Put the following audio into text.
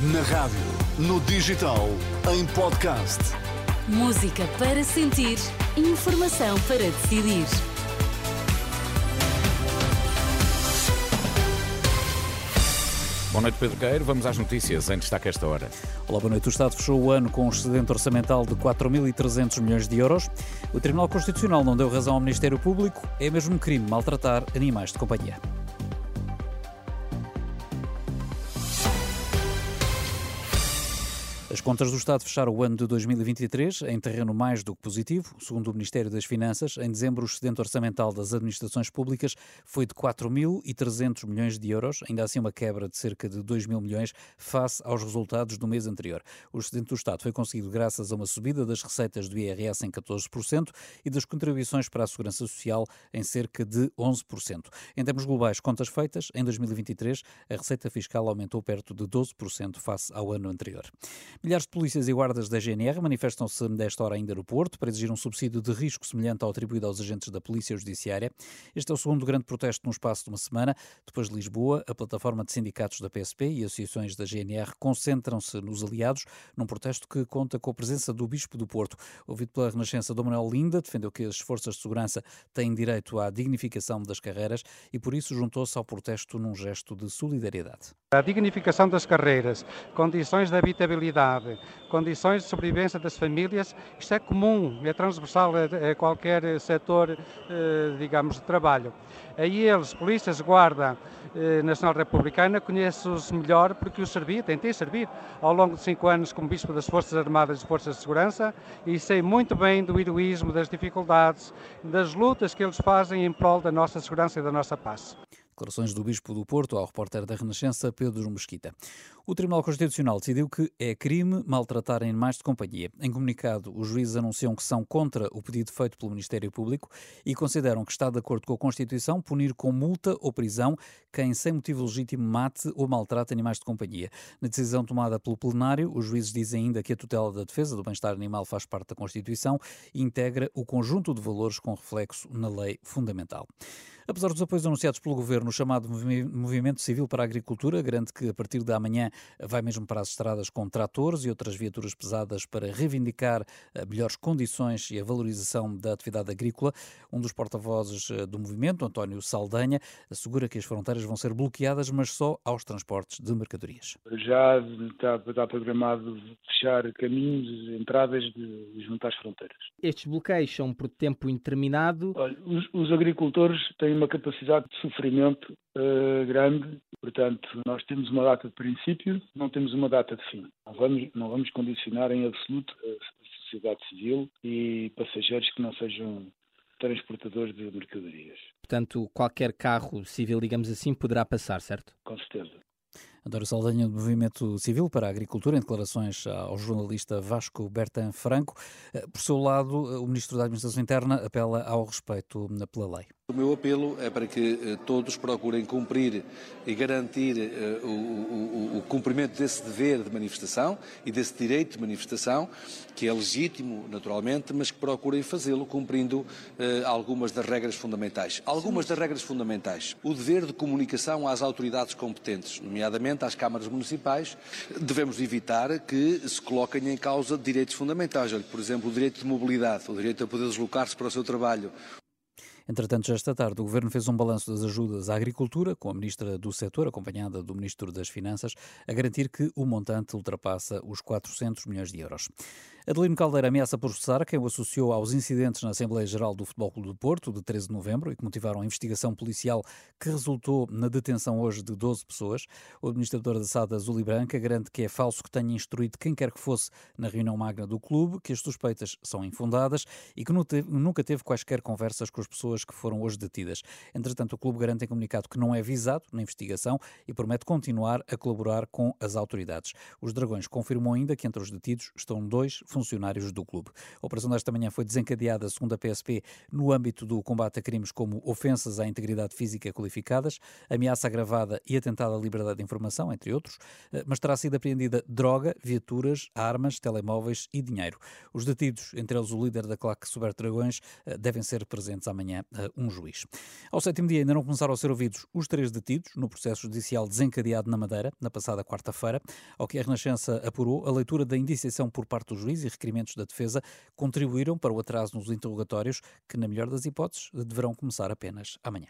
Na rádio, no digital, em podcast. Música para sentir, informação para decidir. Boa noite, Pedro Queiro. Vamos às notícias em destaque esta hora. Olá, boa noite. O Estado fechou o ano com um excedente orçamental de 4.300 milhões de euros. O Tribunal Constitucional não deu razão ao Ministério Público. É mesmo crime maltratar animais de companhia. As contas do Estado fecharam o ano de 2023 em terreno mais do que positivo. Segundo o Ministério das Finanças, em dezembro o excedente orçamental das administrações públicas foi de 4.300 milhões de euros, ainda assim uma quebra de cerca de 2 mil milhões face aos resultados do mês anterior. O excedente do Estado foi conseguido graças a uma subida das receitas do IRS em 14% e das contribuições para a Segurança Social em cerca de 11%. Em termos globais, contas feitas, em 2023 a receita fiscal aumentou perto de 12% face ao ano anterior. Milhares de polícias e guardas da GNR manifestam-se desta hora ainda no Porto para exigir um subsídio de risco semelhante ao atribuído aos agentes da Polícia Judiciária. Este é o segundo grande protesto no espaço de uma semana. Depois de Lisboa, a plataforma de sindicatos da PSP e associações da GNR concentram-se nos aliados num protesto que conta com a presença do Bispo do Porto. Ouvido pela Renascença, Dom Manuel Linda defendeu que as forças de segurança têm direito à dignificação das carreiras e por isso juntou-se ao protesto num gesto de solidariedade. A dignificação das carreiras, condições de habitabilidade, condições de sobrevivência das famílias, isto é comum, é transversal a, qualquer setor, eh, digamos, de trabalho. Aí eles, polícias, guarda eh, nacional republicana, conheço-os melhor porque os servi, tentei servir ao longo de cinco anos como Bispo das Forças Armadas e Forças de Segurança e sei muito bem do heroísmo, das dificuldades, das lutas que eles fazem em prol da nossa segurança e da nossa paz. Declarações do Bispo do Porto ao repórter da Renascença, Pedro Mesquita. O Tribunal Constitucional decidiu que é crime maltratar animais de companhia. Em comunicado, os juízes anunciam que são contra o pedido feito pelo Ministério Público e consideram que está de acordo com a Constituição punir com multa ou prisão quem, sem motivo legítimo, mate ou maltrate animais de companhia. Na decisão tomada pelo plenário, os juízes dizem ainda que a tutela da defesa do bem-estar animal faz parte da Constituição e integra o conjunto de valores com reflexo na lei fundamental. Apesar dos apoios anunciados pelo Governo, o chamado Movimento Civil para a Agricultura garante que a partir de amanhã vai mesmo para as estradas com tratores e outras viaturas pesadas para reivindicar eh, melhores condições e a valorização da atividade agrícola. Um dos porta-vozes eh, do movimento, António Saldanha, assegura que as fronteiras vão ser bloqueadas, mas só aos transportes de mercadorias. Já está, está programado fechar caminhos, entradas de, junto às fronteiras. Estes bloqueios são por tempo indeterminado? Olha, os, os agricultores têm uma capacidade de sofrimento uh, grande, portanto, nós temos uma data de princípio, não temos uma data de fim. Não vamos, não vamos condicionar em absoluto a sociedade civil e passageiros que não sejam transportadores de mercadorias. Portanto, qualquer carro civil, digamos assim, poderá passar, certo? Com certeza. António Saldanha, do Movimento Civil para a Agricultura, em declarações ao jornalista Vasco Bertan Franco. Eh, por seu lado, o Ministro da Administração Interna apela ao respeito pela lei. O meu apelo é para que eh, todos procurem cumprir e garantir eh, o, cumprimento desse dever de manifestação e desse direito de manifestação, que é legítimo, naturalmente, mas que procurem fazê-lo cumprindo eh, algumas das regras fundamentais. Algumas das regras fundamentais. O dever de comunicação às autoridades competentes, nomeadamente às câmaras municipais. Devemos evitar que se coloquem em causa direitos fundamentais, por exemplo, o direito de mobilidade, o direito a poder deslocar-se para o seu trabalho, Entretanto, já esta tarde, o Governo fez um balanço das ajudas à agricultura, com a Ministra do Setor, acompanhada do Ministro das Finanças, a garantir que o montante ultrapassa os 400 milhões de euros. Adelino Caldeira ameaça processar quem o associou aos incidentes na Assembleia Geral do Futebol Clube do Porto, de 13 de novembro, e que motivaram a investigação policial que resultou na detenção hoje de 12 pessoas. O administrador da SAD Azul e Branca garante que é falso que tenha instruído quem quer que fosse na reunião magna do clube, que as suspeitas são infundadas e que nunca teve quaisquer conversas com as pessoas que foram hoje detidas. Entretanto, o clube garante em comunicado que não é visado na investigação e promete continuar a colaborar com as autoridades. Os Dragões confirmam ainda que entre os detidos estão dois funcionários funcionários do clube. A operação desta manhã foi desencadeada, segundo a PSP, no âmbito do combate a crimes como ofensas à integridade física qualificadas, ameaça agravada e atentado à liberdade de informação, entre outros, eh, mas terá sido apreendida droga, viaturas, armas, telemóveis e dinheiro. Os detidos, entre eles o líder da claque Super Dragões, eh, devem ser presentes amanhã a um juiz. Ao sétimo dia ainda não começaram a ser ouvidos os três detidos no processo judicial desencadeado na Madeira, na passada quarta-feira. Ao que a Renascença apurou, a leitura da indiciação por parte do juiz e requerimentos da defesa contribuíram para o atraso nos interrogatórios, que, na melhor das hipóteses, deverão começar apenas amanhã.